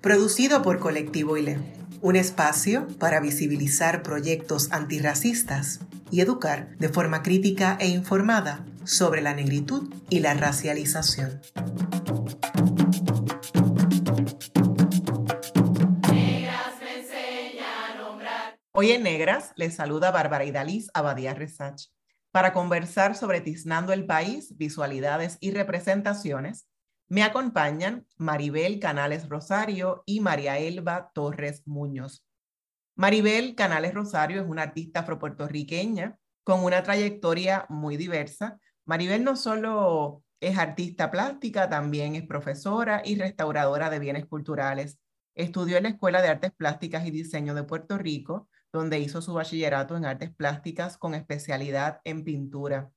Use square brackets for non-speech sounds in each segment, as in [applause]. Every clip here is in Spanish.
producido por Colectivo ILE, un espacio para visibilizar proyectos antirracistas y educar de forma crítica e informada sobre la negritud y la racialización. Hoy en Negras les saluda Bárbara Idaliz Abadía Resach para conversar sobre Tiznando el País, visualidades y representaciones me acompañan Maribel Canales Rosario y María Elba Torres Muñoz. Maribel Canales Rosario es una artista afropuertorriqueña con una trayectoria muy diversa. Maribel no solo es artista plástica, también es profesora y restauradora de bienes culturales. Estudió en la Escuela de Artes Plásticas y Diseño de Puerto Rico, donde hizo su bachillerato en artes plásticas con especialidad en pintura.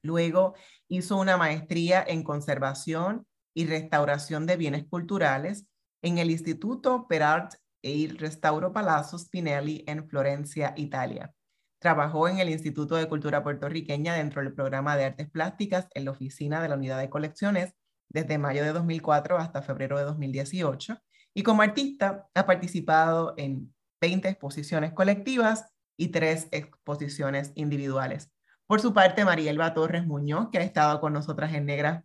Luego hizo una maestría en conservación y restauración de bienes culturales en el Instituto per Art e Restauro Palazzo Spinelli en Florencia, Italia. Trabajó en el Instituto de Cultura Puertorriqueña dentro del programa de artes plásticas en la oficina de la unidad de colecciones desde mayo de 2004 hasta febrero de 2018 y como artista ha participado en 20 exposiciones colectivas y tres exposiciones individuales. Por su parte, Marielba Torres Muñoz, que ha estado con nosotras en Negra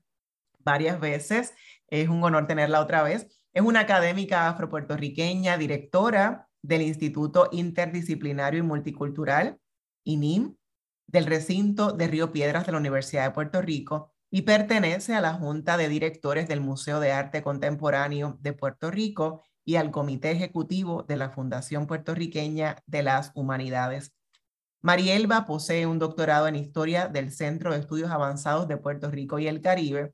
varias veces. Es un honor tenerla otra vez. Es una académica afropuertorriqueña, directora del Instituto Interdisciplinario y Multicultural, INIM, del recinto de Río Piedras de la Universidad de Puerto Rico y pertenece a la Junta de Directores del Museo de Arte Contemporáneo de Puerto Rico y al Comité Ejecutivo de la Fundación Puertorriqueña de las Humanidades. Marielba posee un doctorado en Historia del Centro de Estudios Avanzados de Puerto Rico y el Caribe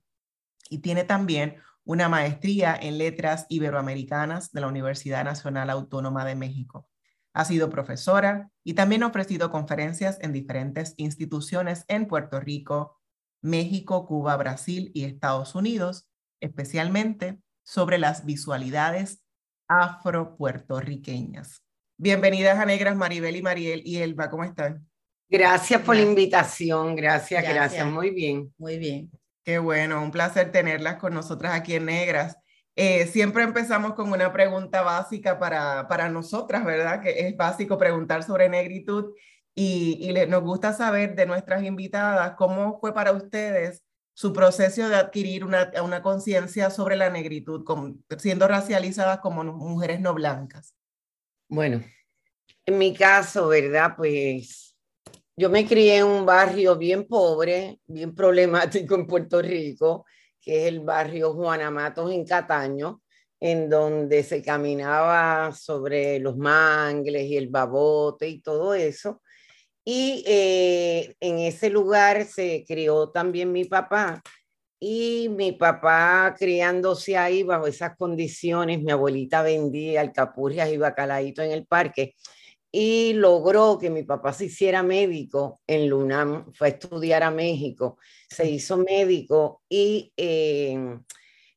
y tiene también una maestría en letras iberoamericanas de la Universidad Nacional Autónoma de México. Ha sido profesora y también ha ofrecido conferencias en diferentes instituciones en Puerto Rico, México, Cuba, Brasil y Estados Unidos, especialmente sobre las visualidades afro-puertorriqueñas. Bienvenidas a Negras Maribel y Mariel y Elba, ¿cómo están? Gracias por la invitación, gracias, gracias, gracias, muy bien. Muy bien. Qué bueno, un placer tenerlas con nosotras aquí en Negras. Eh, siempre empezamos con una pregunta básica para, para nosotras, ¿verdad? Que es básico preguntar sobre negritud y, y nos gusta saber de nuestras invitadas cómo fue para ustedes su proceso de adquirir una, una conciencia sobre la negritud, siendo racializadas como mujeres no blancas. Bueno, en mi caso, ¿verdad? Pues yo me crié en un barrio bien pobre, bien problemático en Puerto Rico, que es el barrio Juana Matos en Cataño, en donde se caminaba sobre los mangles y el babote y todo eso. Y eh, en ese lugar se crió también mi papá. Y mi papá criándose ahí bajo esas condiciones, mi abuelita vendía alcapurrias y bacalaíto en el parque y logró que mi papá se hiciera médico en Lunam, fue a estudiar a México, se hizo médico y eh,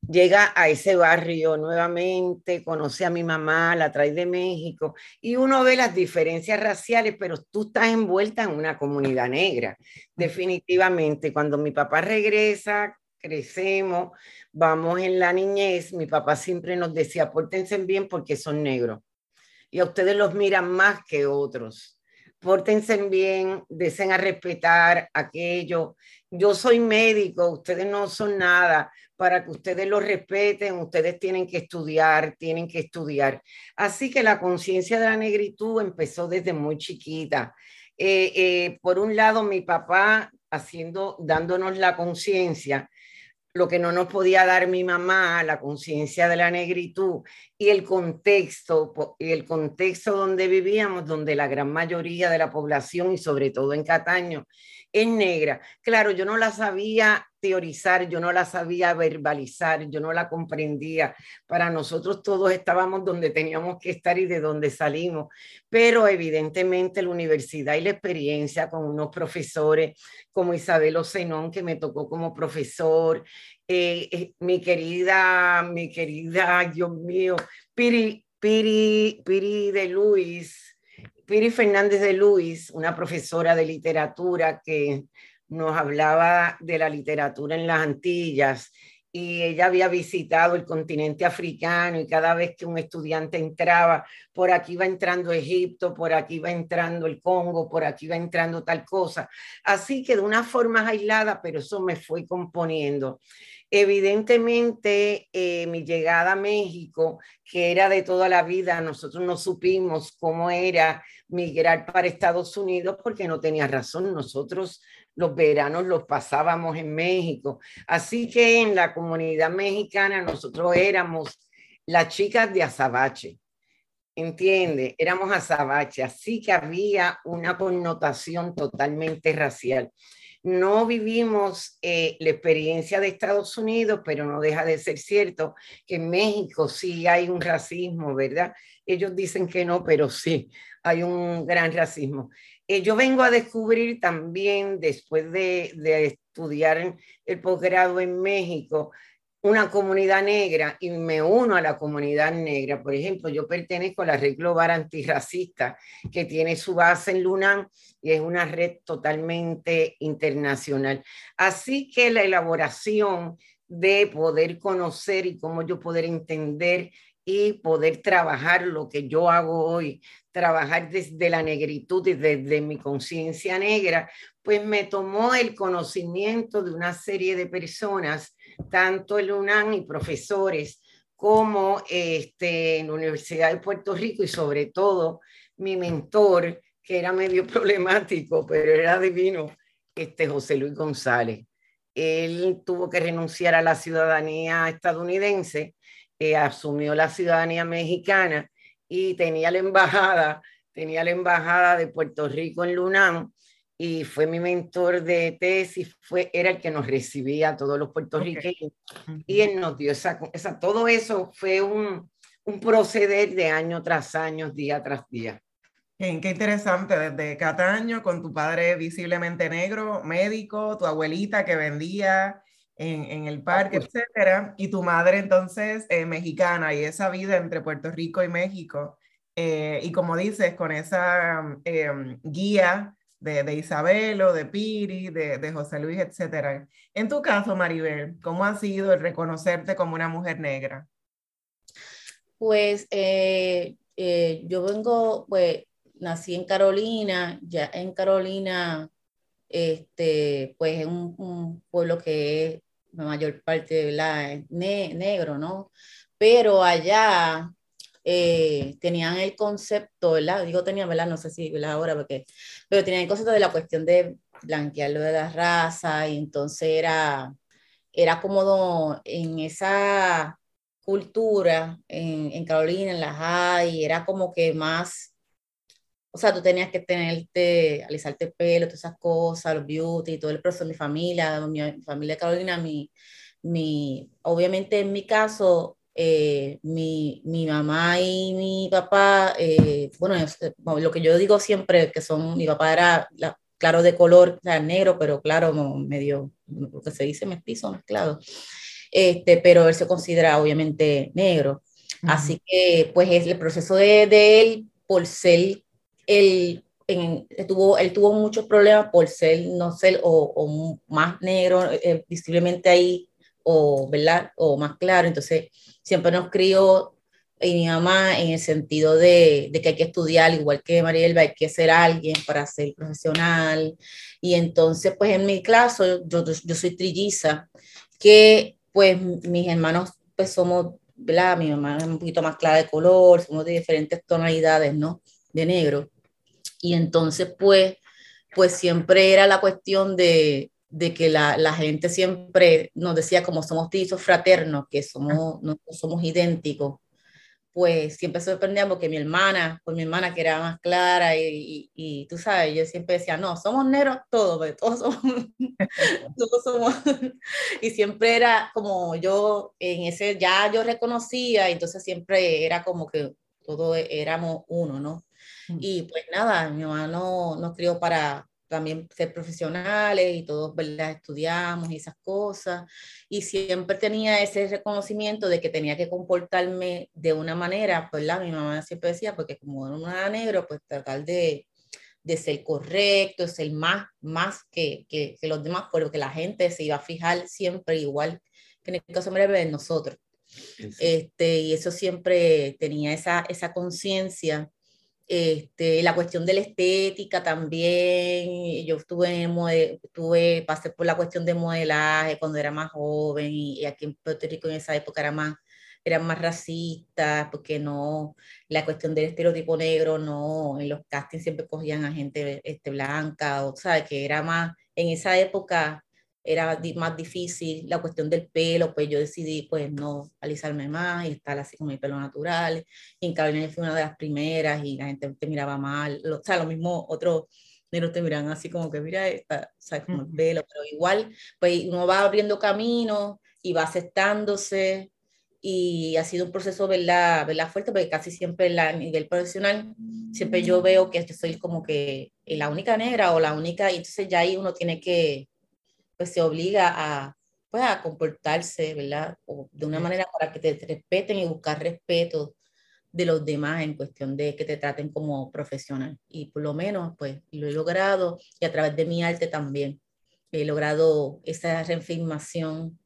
llega a ese barrio nuevamente, conoce a mi mamá, la trae de México y uno ve las diferencias raciales, pero tú estás envuelta en una comunidad negra. Definitivamente, cuando mi papá regresa, crecemos, vamos en la niñez, mi papá siempre nos decía, pórtense bien porque son negros y a ustedes los miran más que otros. Pórtense bien, deseen a respetar aquello. Yo soy médico, ustedes no son nada. Para que ustedes lo respeten, ustedes tienen que estudiar, tienen que estudiar. Así que la conciencia de la negritud empezó desde muy chiquita. Eh, eh, por un lado, mi papá haciendo, dándonos la conciencia lo que no nos podía dar mi mamá, la conciencia de la negritud y el contexto, y el contexto donde vivíamos, donde la gran mayoría de la población y sobre todo en Cataño es negra. Claro, yo no la sabía teorizar, yo no la sabía verbalizar, yo no la comprendía. Para nosotros todos estábamos donde teníamos que estar y de donde salimos, pero evidentemente la universidad y la experiencia con unos profesores como Isabel Ocenón, que me tocó como profesor, eh, eh, mi querida, mi querida, Dios mío, Piri, Piri, Piri de Luis, Piri Fernández de Luis, una profesora de literatura que nos hablaba de la literatura en las Antillas y ella había visitado el continente africano y cada vez que un estudiante entraba, por aquí va entrando Egipto, por aquí va entrando el Congo, por aquí va entrando tal cosa. Así que de una forma aislada, pero eso me fue componiendo. Evidentemente, eh, mi llegada a México, que era de toda la vida, nosotros no supimos cómo era migrar para Estados Unidos porque no tenía razón. Nosotros los veranos los pasábamos en México. Así que en la comunidad mexicana nosotros éramos las chicas de Azabache. ¿Entiende? Éramos azabache, así que había una connotación totalmente racial. No vivimos eh, la experiencia de Estados Unidos, pero no deja de ser cierto que en México sí hay un racismo, ¿verdad? Ellos dicen que no, pero sí, hay un gran racismo. Eh, yo vengo a descubrir también, después de, estudiar el posgrado en México, una comunidad negra y me uno a la comunidad negra. Por ejemplo, yo pertenezco a la Red Global Antirracista, que tiene su base en Lunán y es una red totalmente internacional. Así que la elaboración de poder conocer y cómo yo poder entender y poder trabajar lo que yo hago hoy, trabajar desde la negritud y desde mi conciencia negra, pues me tomó el conocimiento de una serie de personas, tanto el UNAM y profesores, como este, en la Universidad de Puerto Rico y sobre todo mi mentor, que era medio [laughs] problemático, pero era divino, este José Luis González. Él tuvo que renunciar a la ciudadanía estadounidense eh, asumió la ciudadanía mexicana y tenía la embajada, tenía la embajada de Puerto Rico en Lunam y fue mi mentor de tesis, fue, era el que nos recibía a todos los puertorriqueños y él nos dio esa, esa, todo eso fue un, un proceder de año tras año, día tras día. Qué interesante, desde Cataño con tu padre visiblemente negro, médico, tu abuelita que vendía en, el parque, etcétera, y tu madre entonces eh, mexicana y esa vida entre Puerto Rico y México, eh, y como dices, con esa em, guía de, de Isabelo, de Piri, de, de, José Luis, etcétera. En tu caso, Maribel, ¿cómo ha sido el reconocerte como una mujer negra? Pues eh, yo vengo, pues nací en Carolina, ya en Carolina, este, pues es un, un pueblo que es la mayor parte de la negro, ¿no? Pero allá eh, tenían el concepto, ¿verdad? Digo tenían, ¿verdad? No sé si, ¿verdad? Ahora, porque, pero tenían el concepto de la cuestión de blanquearlo de la raza, y entonces era, era cómodo en esa cultura en, en Carolina, en la high, era como que más o sea, tú tenías que tenerte, alisarte el pelo, todas esas cosas, los beauty, todo el proceso de mi familia, mi, familia Carolina, mi, mi, obviamente en mi caso, eh, mi, mi, mamá y mi papá, eh, bueno, eh, lo que yo digo siempre, que son, mi papá era claro de color, o sea, negro, pero claro, medio, lo que se dice mestizo, mezclado, este, pero él se considera obviamente negro. Así que, pues, es el proceso de, de él, por ser él, tuvo, él tuvo muchos problemas por ser, no ser, o, más negro, eh, visiblemente ahí, o, ¿verdad? O más claro. Entonces, siempre nos crió y mi mamá en el sentido de, que hay que estudiar, igual que María Elba, hay que ser alguien para ser profesional. Y entonces, pues en mi caso, yo, yo soy trilliza, que pues mis hermanos, pues somos, ¿verdad? Mi mamá es un poquito más clara de color, somos de diferentes tonalidades, ¿no? De negro. Y entonces, pues, pues siempre era la cuestión de, de que la, la, gente siempre nos decía como somos tizos fraternos, que somos, no somos idénticos, pues siempre sorprendía porque mi hermana, pues mi hermana que era más clara y, y, tú sabes, yo siempre decía, no, somos negros todos, todos somos, [laughs] todos somos, [laughs] y siempre era como yo en ese, ya yo reconocía, y entonces siempre era como que todos éramos uno, ¿no? Mm. Y pues nada, mi mamá no, nos crió para, también ser profesionales y todos, ¿verdad? Estudiamos y esas cosas. Y siempre tenía ese reconocimiento de que tenía que comportarme de una manera, la mi mamá siempre decía, porque como era negro, pues tratar de, de ser correcto, ser más, más que, que, que, los demás, porque la gente se iba a fijar siempre igual que en el caso de nosotros. Este, y eso siempre tenía esa, esa conciencia este, la cuestión de la estética también, yo estuve, tuve, pasé por la cuestión de modelaje cuando era más joven y, aquí en Puerto Rico en esa época era más, eran más racistas porque no, la cuestión del estereotipo negro, no, en los castings siempre cogían a gente este, blanca, o sea, que era más, en esa época era más difícil la cuestión del pelo, pues yo decidí pues no alisarme más y estar así con mi pelo natural. Y en Carolina fui una de las primeras y la gente te miraba mal, o sea, lo mismo otros negros te miran así como que mira esta, sabes, como el pelo, pero igual pues uno va abriendo camino y va aceptándose y ha sido un proceso, ¿verdad? ¿verdad? Fuerte, porque casi siempre a nivel profesional, siempre yo veo que soy como que la única negra o la única, y entonces ya ahí uno tiene que, pues se obliga a, pues, a comportarse, ¿verdad? O de una manera para que te respeten y buscar respeto de los demás en cuestión de que te traten como profesional. Y por lo menos, pues, lo he logrado y a través de mi arte también he logrado esa reafirmación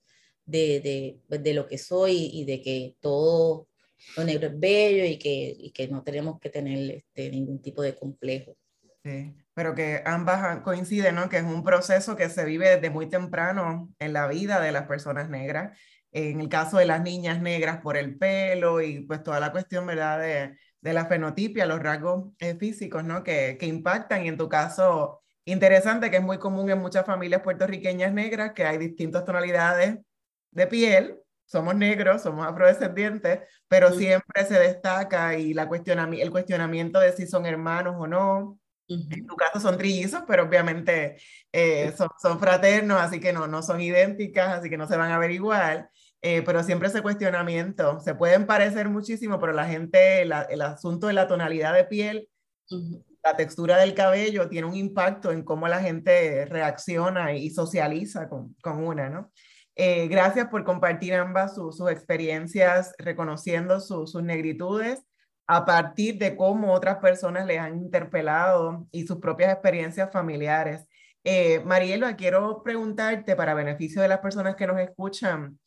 de, de, pues, de lo que soy y de que todo lo negro es bello y que, y que no tenemos que tener este, ningún tipo de complejo. Sí, pero que ambas coinciden, ¿no? Que es un proceso que se vive desde muy temprano en la vida de las personas negras. En el caso de las niñas negras por el pelo y pues toda la cuestión, ¿verdad? De, de la fenotipia, los rasgos eh, físicos, ¿no? Que, que impactan y en tu caso, interesante que es muy común en muchas familias puertorriqueñas negras que hay distintas tonalidades de piel, somos negros, somos afrodescendientes, pero siempre se destaca y la el cuestionamiento de si son hermanos o no, en tu caso son trillizos, pero obviamente eh, son, son, fraternos, así que no, no son idénticas, así que no se van a ver igual. Eh, pero siempre ese cuestionamiento, se pueden parecer muchísimo, pero la gente, el asunto de la tonalidad de piel, la textura del cabello, tiene un impacto en cómo la gente reacciona y socializa con, con una, ¿no? Eh, gracias por compartir ambas sus experiencias, reconociendo sus negritudes a partir de cómo otras personas les han interpelado y sus propias experiencias familiares. Eh, Mariela, quiero preguntarte para beneficio de las personas que nos escuchan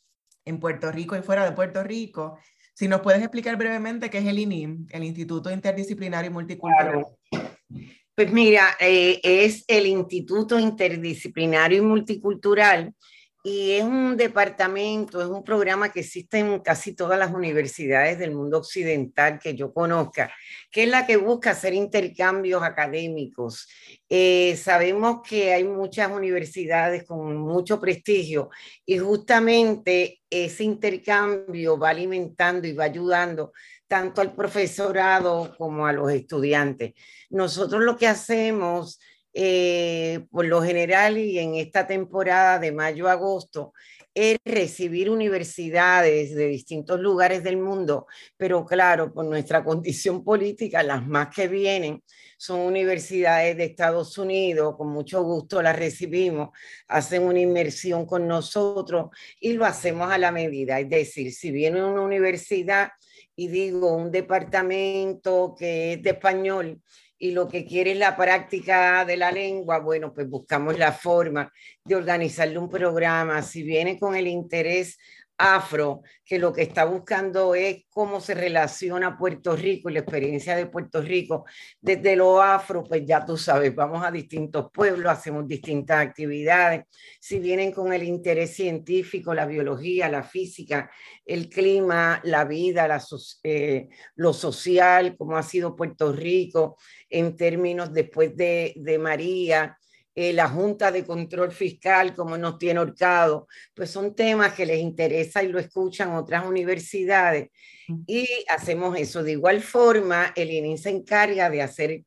en Puerto Rico y fuera de Puerto Rico, si nos puedes explicar brevemente qué es el INIM, el Instituto Interdisciplinario y Multicultural. Pues mira, eh, es el Instituto Interdisciplinario y Multicultural y es un departamento, es un programa que existe en casi todas las universidades del mundo occidental que yo conozca, que es la que busca hacer intercambios académicos. Eh, sabemos que hay muchas universidades con mucho prestigio y justamente ese intercambio va alimentando y va ayudando tanto al profesorado como a los estudiantes. Nosotros lo que hacemos eh, por lo general y en esta temporada de mayo a agosto, es recibir universidades de distintos lugares del mundo, pero claro, por nuestra [laughs] condición política, las más que vienen son universidades de Estados Unidos, con mucho gusto las recibimos, hacen una inmersión con nosotros y lo hacemos a la medida. Es decir, si viene una universidad y digo un departamento que es de español y lo que quiere es la práctica de la lengua, bueno, pues buscamos la forma de organizarle un programa. Si viene con el interés afro, que lo que está buscando es cómo se relaciona Puerto Rico y la experiencia de Puerto Rico desde lo afro, pues ya tú sabes, vamos a distintos pueblos, hacemos distintas actividades. Si vienen con el interés científico, la biología, la física, el clima, la vida, eh, lo social, cómo ha sido Puerto Rico en términos después de, de María, eh, la Junta de Control Fiscal, como nos tiene horcado, pues son temas que les interesa y lo escuchan otras universidades y hacemos eso. De igual forma, el ININ se encarga de hacer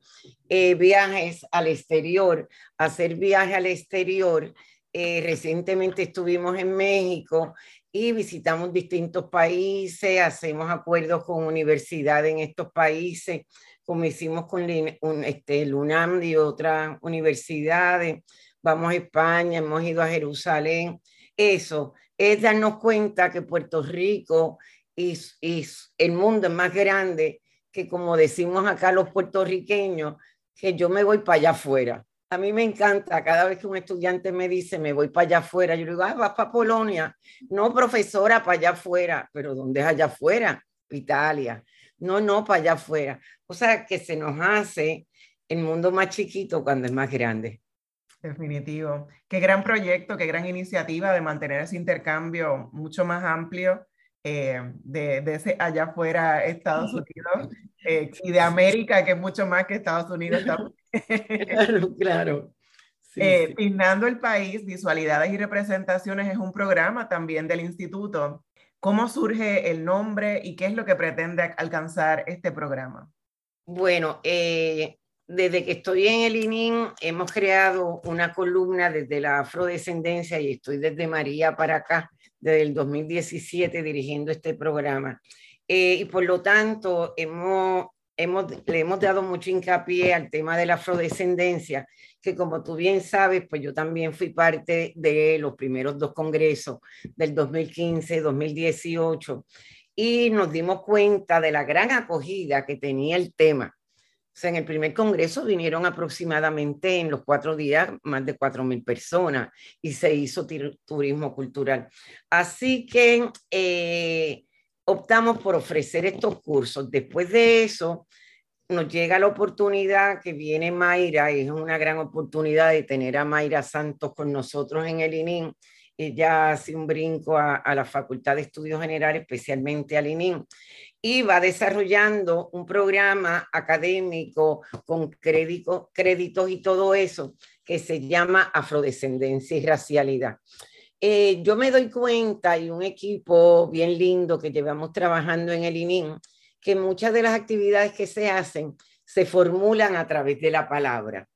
eh, viajes al exterior, hacer viajes al exterior. Eh, recientemente estuvimos en México y visitamos distintos países, hacemos acuerdos con universidades en estos países como hicimos con un, este, el UNAM y otras universidades, vamos a España, hemos ido a Jerusalén. Eso es darnos cuenta que Puerto Rico y, y el mundo es más grande que como decimos acá los puertorriqueños, que yo me voy para allá afuera. A mí me encanta cada vez que un estudiante me dice, me voy para allá afuera, yo le digo, ah, vas para Polonia. No, profesora, para allá afuera. Pero ¿dónde es allá afuera? Italia. No, no, para allá afuera. O sea, que se nos hace el mundo más chiquito cuando es más grande. Definitivo. Qué gran proyecto, qué gran iniciativa de mantener ese intercambio mucho más amplio eh, de, de, ese allá afuera Estados [laughs] Unidos eh, y de América, que es mucho más que Estados Unidos. [laughs] claro, claro. Eh, el país, visualidades y representaciones es un programa también del instituto. ¿Cómo surge el nombre y qué es lo que pretende alcanzar este programa? Bueno, eh, desde que estoy en el ININ hemos creado una columna desde la afrodescendencia y estoy desde María para acá, desde el 2017 dirigiendo este programa. Eh, y por lo tanto, hemos, hemos, le hemos dado mucho hincapié al tema de la afrodescendencia, que como tú bien sabes, pues yo también fui parte de los primeros dos congresos del 2015, 2018 y nos dimos cuenta de la gran acogida que tenía el tema. O sea, en el primer congreso vinieron aproximadamente en los cuatro días más de cuatro mil personas y se hizo turismo cultural. Así que eh, optamos por ofrecer estos cursos. Después de eso, nos llega la oportunidad que viene Mayra, y es una gran oportunidad de tener a Mayra Santos con nosotros en el ININ ella hace un brinco a, la Facultad de Estudios Generales, especialmente al ININ, y va desarrollando un programa académico con crédito, créditos y todo eso que se llama Afrodescendencia y Racialidad. Eh, yo me doy cuenta, y un equipo bien lindo que llevamos trabajando en el ININ, que muchas de las actividades que se hacen se formulan a través de la palabra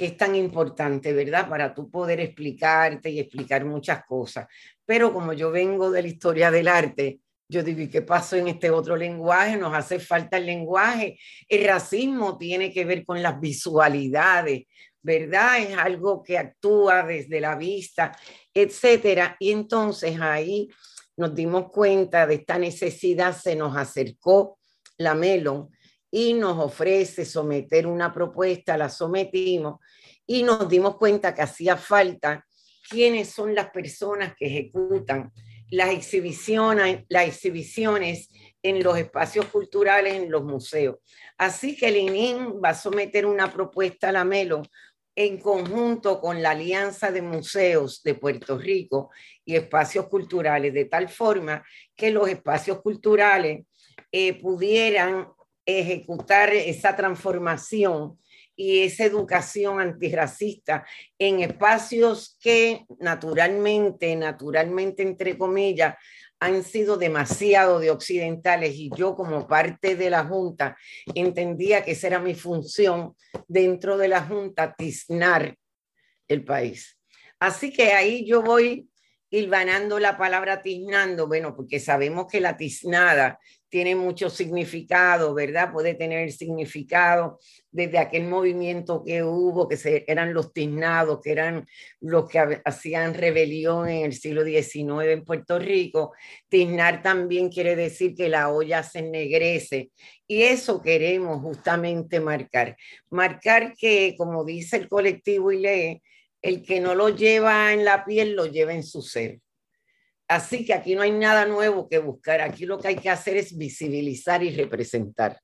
que es tan importante, ¿verdad? Para tú poder explicarte y explicar muchas cosas. Pero como yo vengo de la historia del arte, yo digo, ¿y qué pasó en este otro lenguaje? Nos hace falta el lenguaje. El racismo tiene que ver con las visualidades, ¿verdad? Es algo que actúa desde la vista, etcétera. Y entonces ahí nos dimos cuenta de esta necesidad, se nos acercó la Melon y nos ofrece someter una propuesta, la sometimos y nos dimos cuenta que hacía falta quiénes son las personas que ejecutan las exhibiciones, las exhibiciones en los espacios culturales, en los museos. Así que el ININ va a someter una propuesta a la MELO en conjunto con la Alianza de Museos de Puerto Rico y Espacios Culturales, de tal forma que los espacios culturales eh, pudieran ejecutar esa transformación y esa educación antirracista en espacios que naturalmente, naturalmente, entre comillas, han sido demasiado de occidentales y yo como parte de la Junta entendía que esa era mi función dentro de la Junta, tiznar el país. Así que ahí yo voy hilvanando la palabra tiznando, bueno, porque sabemos que la tiznada tiene mucho significado, ¿verdad? Puede tener significado desde aquel movimiento que hubo, que se, eran los tiznados, que eran los que hacían rebelión en el siglo XIX en Puerto Rico. Tiznar también quiere decir que la olla se ennegrece. Y eso queremos justamente marcar. Marcar que, como dice el colectivo y lee, el que no lo lleva en la piel lo lleva en su ser. Así que aquí no hay nada nuevo que buscar, aquí lo que hay que hacer es visibilizar y representar.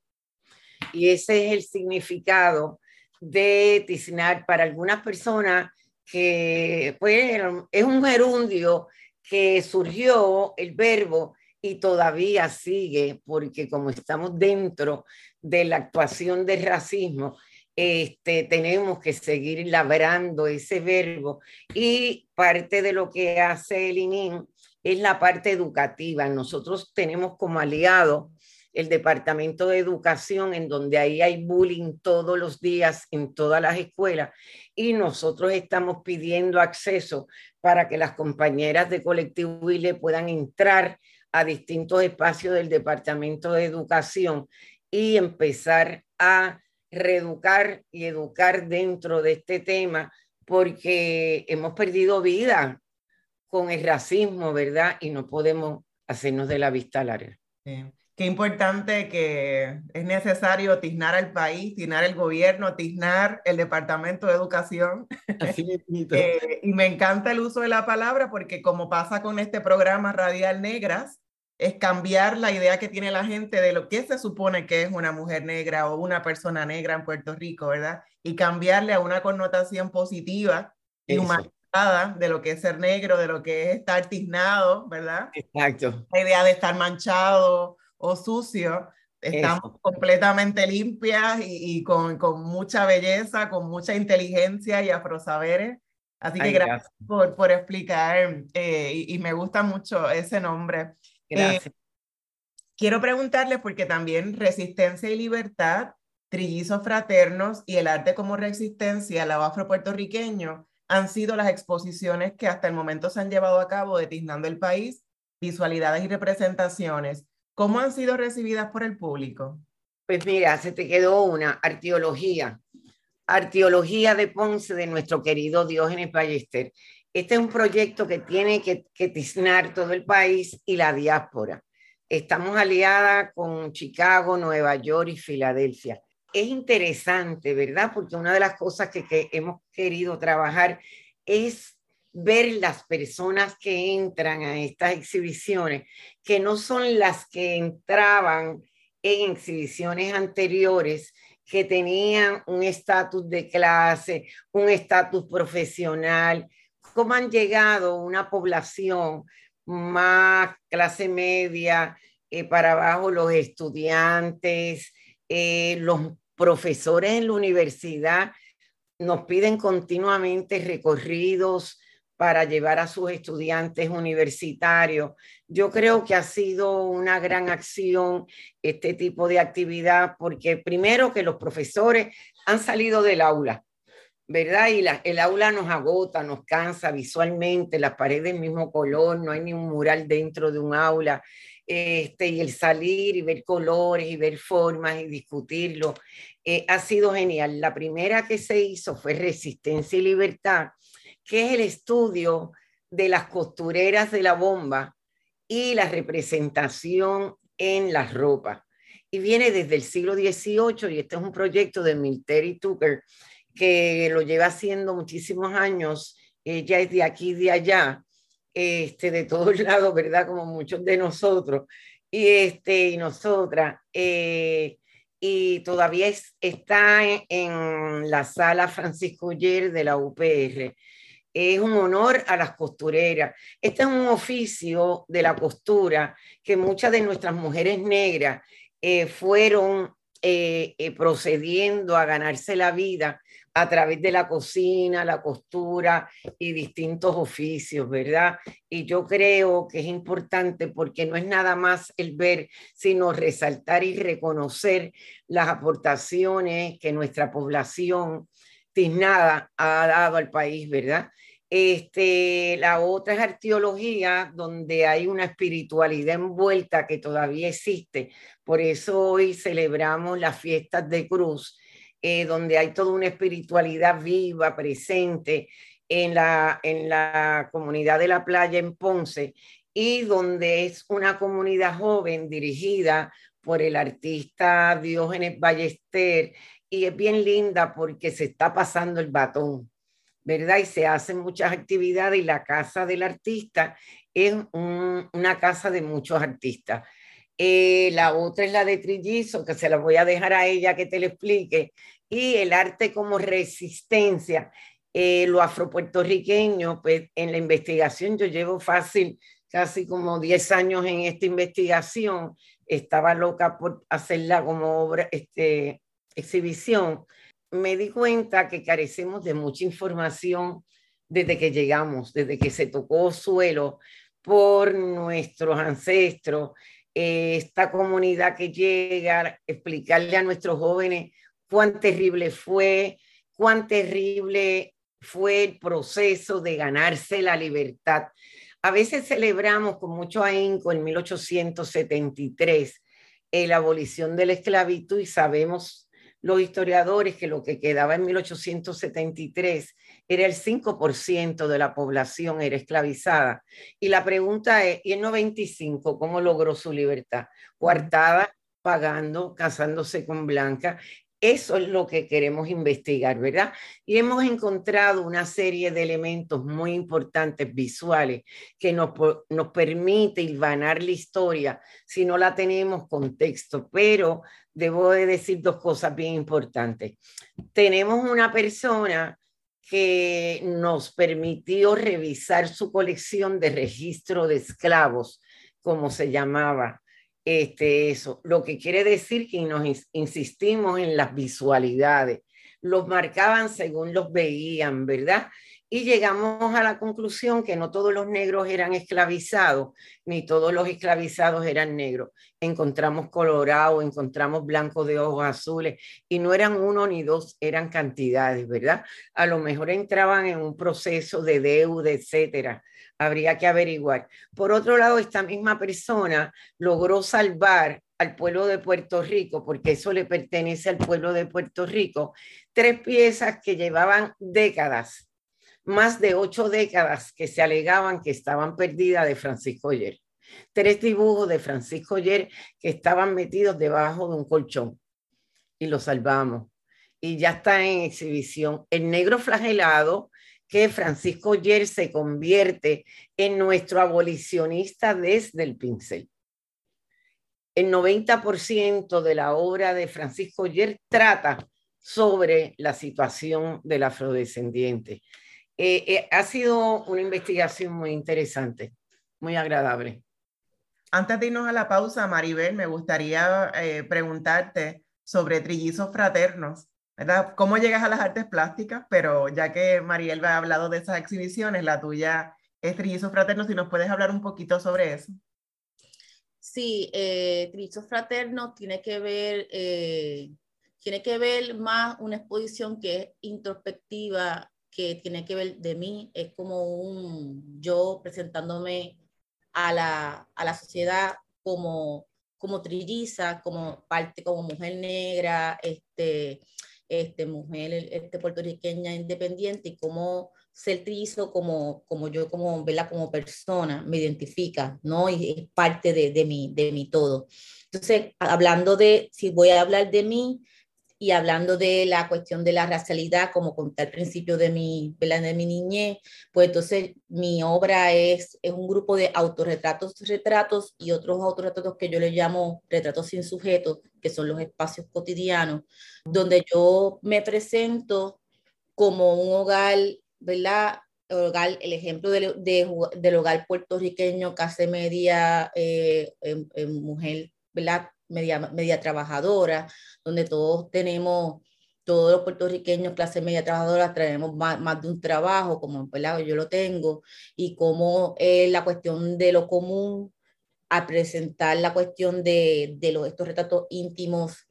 Y ese es el significado de tiznar para algunas personas que pues, es un gerundio que surgió el verbo y todavía sigue, porque como estamos dentro de la actuación del racismo, este, tenemos que seguir labrando ese verbo y parte de lo que hace el ININ es la parte educativa. Nosotros tenemos como aliado el Departamento de Educación, en donde ahí hay bullying todos los días en todas las escuelas, y nosotros estamos pidiendo acceso para que las compañeras de colectivo le puedan entrar a distintos espacios del Departamento de Educación y empezar a reeducar y educar dentro de este tema, porque hemos perdido vida con el racismo, ¿verdad? Y no podemos hacernos de la vista larga. Qué importante que es necesario tiznar al país, tiznar el gobierno, tiznar el Departamento de Educación. Así [laughs] eh, y me encanta el uso de la palabra porque como pasa con este programa Radial Negras, es cambiar la idea que tiene la gente de lo que se supone que es una mujer negra o una persona negra en Puerto Rico, ¿verdad? Y cambiarle a una connotación positiva y humanizada de lo que es ser negro, de lo que es estar tiznado, ¿verdad? Exacto. La idea de estar manchado o sucio. Estamos completamente limpias y, con, con, mucha belleza, con mucha inteligencia y afrosaberes. Así que gracias, Por, por, explicar eh, y, y me gusta mucho ese nombre. Eh, quiero preguntarles porque también Resistencia y Libertad, Trillizos Fraternos y el arte como resistencia, la afro-puertorriqueño, han sido las exposiciones que hasta el momento se han llevado a cabo de Tiznando el País, visualidades y representaciones. ¿Cómo han sido recibidas por el público? Pues mira, se te quedó una arqueología, arqueología de Ponce de nuestro querido Diógenes Ballester. Este es un proyecto que tiene que, que tiznar todo el país y la diáspora. Estamos aliadas con Chicago, Nueva York y Filadelfia. Es interesante, ¿verdad? Porque una de las cosas que, hemos querido trabajar es ver las personas que entran a estas exhibiciones, que no son las que entraban en exhibiciones anteriores, que tenían un estatus de clase, un estatus profesional, cómo han llegado una población más clase media, eh, para abajo los estudiantes, eh, los profesores en la universidad nos piden continuamente recorridos para llevar a sus estudiantes universitarios. Yo creo que ha sido una gran acción este tipo de actividad porque primero que los profesores han salido del aula, ¿verdad? Y el aula nos agota, nos cansa visualmente, las paredes del mismo color, no hay ni un mural dentro de un aula. Este, y el salir y ver colores y ver formas y discutirlo, eh, ha sido genial. La primera que se hizo fue Resistencia y Libertad, que es el estudio de las costureras de la bomba y la representación en las ropas. Y viene desde el siglo XVIII y este es un proyecto de Milteri Tucker, que lo lleva haciendo muchísimos años, ella es de aquí y de allá, este, de todos [laughs] lados, ¿verdad? Como muchos de nosotros, y, este, y nosotras, eh, y todavía está en, la sala Francisco Yer de la UPR. Es un honor a las costureras. Este es un oficio de la costura que muchas de nuestras mujeres negras eh, fueron eh, procediendo a ganarse la vida a través de la cocina, la costura y distintos oficios, ¿verdad? Y yo creo que es importante porque no es nada más el ver, sino resaltar y reconocer las aportaciones que nuestra población tiznada ha dado al país, ¿verdad? Este, la otra es arqueología, donde hay una espiritualidad envuelta que todavía existe. Por eso hoy celebramos las fiestas de cruz eh, donde hay toda una espiritualidad viva, presente en la, en la comunidad de la playa en Ponce y donde es una comunidad joven dirigida por el artista Diógenes Ballester y es bien linda porque se está pasando el batón, ¿verdad? Y se hacen muchas actividades y la casa del artista es una casa de muchos artistas. Eh, la otra es la de Trillizo, que se la voy a dejar a ella que te lo explique, y el arte como resistencia. Eh, lo afropuertorriqueño, pues en la investigación yo llevo fácil casi como 10 años en esta investigación, estaba loca por hacerla como obra, este, exhibición, me di cuenta que carecemos de mucha información desde que llegamos, desde que se tocó suelo por nuestros ancestros, eh, esta comunidad que llega, explicarle a nuestros jóvenes cuán terrible fue, cuán terrible fue el proceso de ganarse la libertad. A veces celebramos con mucho ahínco en 1873 la abolición de la esclavitud y sabemos los historiadores que lo que quedaba en 1873 era el 5% de la población era esclavizada. Y la pregunta es, ¿y el 95 cómo logró su libertad? Coartada, pagando, casándose con Blanca eso es lo que queremos investigar, ¿verdad? Y hemos encontrado una serie de elementos muy importantes visuales que nos, nos permite ilvanar la historia si no la tenemos contexto. Pero debo de decir dos cosas bien importantes. Tenemos una persona que nos permitió revisar su colección de registro de esclavos, como se llamaba, este, eso, lo que quiere decir que nos insistimos en las visualidades. Los marcaban según los veían, ¿verdad? Y llegamos a la conclusión que no todos los negros eran esclavizados, ni todos los esclavizados eran negros. Encontramos colorado, encontramos blancos de ojos azules, y no eran uno ni dos, eran cantidades, ¿verdad? A lo mejor entraban en un proceso de deuda, etcétera habría que averiguar. Por otro lado, esta misma persona logró salvar al pueblo de Puerto Rico, porque eso le pertenece al pueblo de Puerto Rico, tres piezas que llevaban décadas, más de ocho décadas que se alegaban que estaban perdidas de Francisco Oyer. Tres dibujos de Francisco Oyer que estaban metidos debajo de un colchón y lo salvamos. Y ya está en exhibición. El negro flagelado, que Francisco Yer se convierte en nuestro abolicionista desde el pincel. El 90% de la obra de Francisco Yer trata sobre la situación del afrodescendiente. Eh, eh, ha sido una investigación muy interesante, muy agradable. Antes de irnos a la pausa, Maribel, me gustaría eh, preguntarte sobre trillizos fraternos. ¿verdad? ¿Cómo llegas a las artes plásticas? Pero ya que Mariel ha hablado de esas exhibiciones, la tuya es Trillizos Fraternos, si nos puedes hablar un poquito sobre eso. Sí, eh, Trillizos Fraternos tiene que ver, eh, tiene que ver más una exposición que es introspectiva, que tiene que ver de mí, es como un yo presentándome a la, a la sociedad como, como trilliza, como parte, como mujer negra, este, este, mujer este, puertorriqueña independiente y cómo ser trillizo como, como yo, como, ¿verdad? como persona, me identifica, ¿no? Y es parte de, de, mi, de mi todo. Entonces, hablando de, si voy a hablar de mí, y hablando de la cuestión de la racialidad, como conté al principio de mi, de mi niñez, pues entonces mi obra es, es un grupo de autorretratos, retratos y otros autorretratos que yo le llamo retratos sin sujeto, que son los espacios cotidianos, donde yo me presento como un hogar, ¿verdad? El, hogar, el ejemplo de, de, del hogar puertorriqueño, clase media, eh, mujer, ¿verdad? Media, media trabajadora, donde todos tenemos, todos los puertorriqueños, clase media trabajadora, traemos más, más de un trabajo, como yo lo tengo, y como es la cuestión de lo común, a presentar la cuestión de, de los, estos retratos íntimos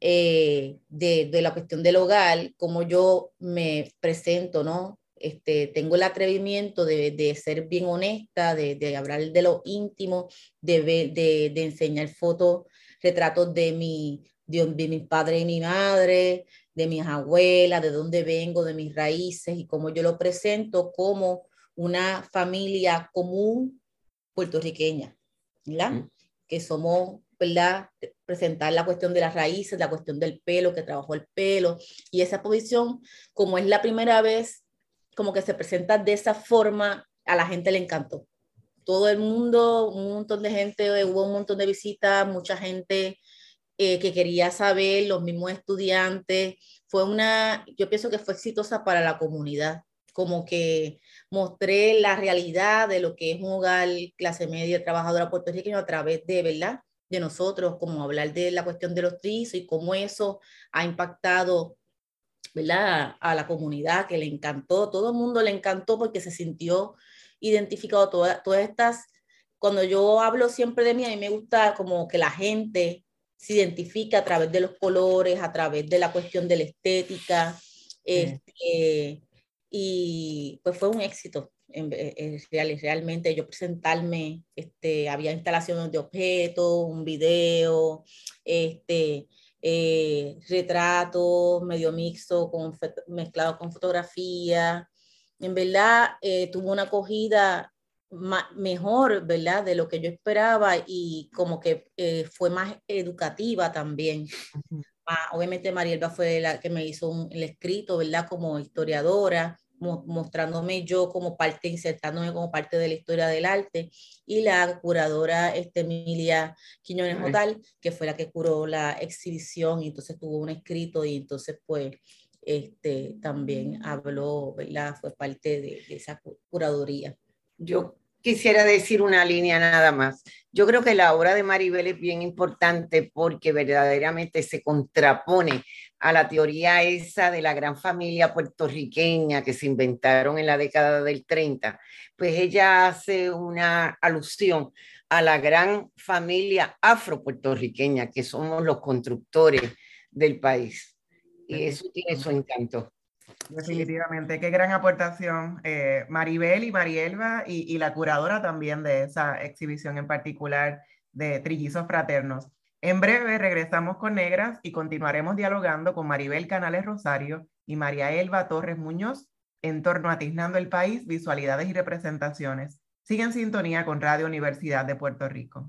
eh, de, de, la cuestión del hogar, como yo me presento, ¿no? Este, tengo el atrevimiento de, de ser bien honesta, de, hablar de lo íntimo, de, de enseñar fotos retratos de mi, de, mi padre y mi madre, de mis abuelas, de dónde vengo, de mis raíces y cómo yo lo presento como una familia común puertorriqueña, ¿verdad? Que somos, ¿verdad? Presentar la cuestión de las raíces, la cuestión del pelo, que trabajó el pelo, y esa posición, como es la primera vez, como que se presenta de esa forma, a la gente le encantó todo el mundo, un montón de gente, hubo un montón de visitas, mucha gente eh, que quería saber, los mismos estudiantes. Fue una, yo pienso que fue exitosa para la comunidad, como que mostré la realidad de lo que es un hogar clase media trabajadora puertorriqueña a través de, ¿verdad? De nosotros, como hablar de la cuestión de los tris y cómo eso ha impactado ¿verdad? A la comunidad que le encantó, todo el mundo le encantó porque se sintió identificado todas, todas estas, cuando yo hablo siempre de mí, a mí me gusta como que la gente se identifica a través de los colores, a través de la cuestión de la estética, este, y pues fue un éxito. En, en, realmente yo presentarme, este, había instalaciones de objetos, un video, este, eh, retrato medio mixto, con, mezclado con fotografía. En verdad, eh, tuvo una acogida mejor, ¿verdad? De lo que yo esperaba y como que eh, fue más educativa también. obviamente Marielba fue la que me hizo el escrito, ¿verdad? Como historiadora, mostrándome yo como parte, insertándome como parte de la historia del arte, y la curadora este, Emilia Quiñones Motal, que fue la que curó la exhibición, y entonces tuvo un escrito, y entonces pues este, también habló. Fue parte de, de esa curaduría. Yo quisiera decir una línea nada más. Yo creo que la obra de Maribel es bien importante porque verdaderamente se contrapone a la teoría esa de la gran familia puertorriqueña que se inventaron en la década del 30. Pues ella hace una alusión a la gran familia afro-puertorriqueña, que somos los constructores del país. Y eso tiene su encanto. Definitivamente, qué gran aportación eh, Maribel y Marielva y, y, la curadora también de esa exhibición en particular de Trillizos Fraternos. En breve regresamos con Negras y continuaremos dialogando con Maribel Canales Rosario y María Elba Torres Muñoz en torno a Tiznando el País, visualidades y representaciones. Sigue en sintonía con Radio Universidad de Puerto Rico.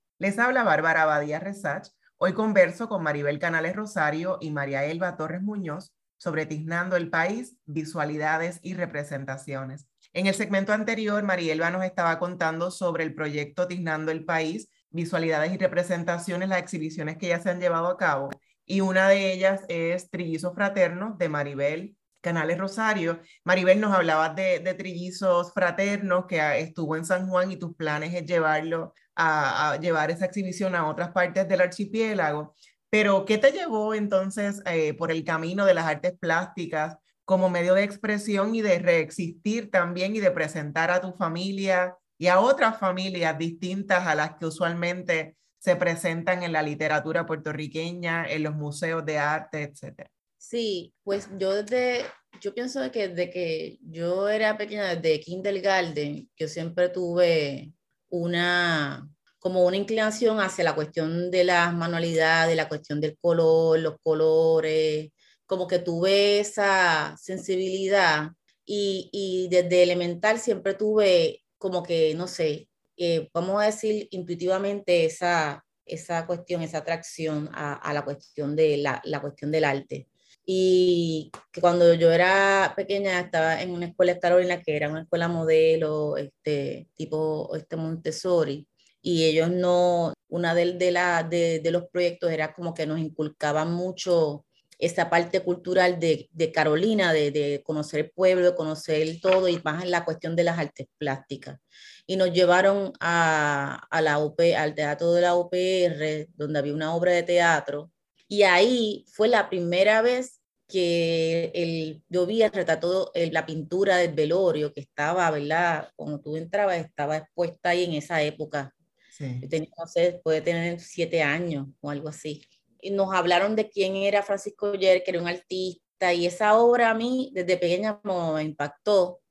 Les habla Bárbara Badía Resach. Hoy converso con Maribel Canales Rosario y María Elba Torres Muñoz sobre Tiznando el País, visualidades y representaciones. En el segmento anterior, María Elba nos estaba contando sobre el proyecto Tiznando el País, visualidades y representaciones, las exhibiciones que ya se han llevado a cabo. Y una de ellas es Trillizos Fraternos de Maribel Canales Rosario. Maribel nos hablaba de, Trillizos Fraternos que estuvo en San Juan y tus planes es llevarlo a, llevar esa exhibición a otras partes del archipiélago. Pero, ¿qué te llevó entonces eh, por el camino de las artes plásticas como medio de expresión y de reexistir también y de presentar a tu familia y a otras familias distintas a las que usualmente se presentan en la literatura puertorriqueña, en los museos de arte, etcétera? Sí, pues yo desde, yo pienso que desde que yo era pequeña, desde kindergarten, yo siempre tuve una, como una inclinación hacia la cuestión de las manualidades, la cuestión del color, los colores, como que tuve esa sensibilidad y, y desde elemental siempre tuve como que, no sé, eh, vamos a decir intuitivamente esa, esa cuestión, esa atracción a, a la cuestión de la, la, cuestión del arte. Y que cuando yo era pequeña estaba en una escuela de Carolina que era una escuela modelo, este, tipo este Montessori, y ellos no, una de, de, la, de, de los proyectos era como que nos inculcaban mucho esa parte cultural de, de Carolina, de, de, conocer el pueblo, de conocer todo y más en la cuestión de las artes plásticas. Y nos llevaron a, a la UP, al teatro de la UPR, donde había una obra de teatro y ahí fue la primera vez que el, yo vi el retrato, la pintura del velorio que estaba, ¿verdad? Cuando tú entrabas, estaba expuesta ahí en esa época. Sí. Tenía, no sé, puede tener siete años o algo así. Y nos hablaron de quién era Francisco Yer, que era un artista, y esa obra a mí desde pequeña me impactó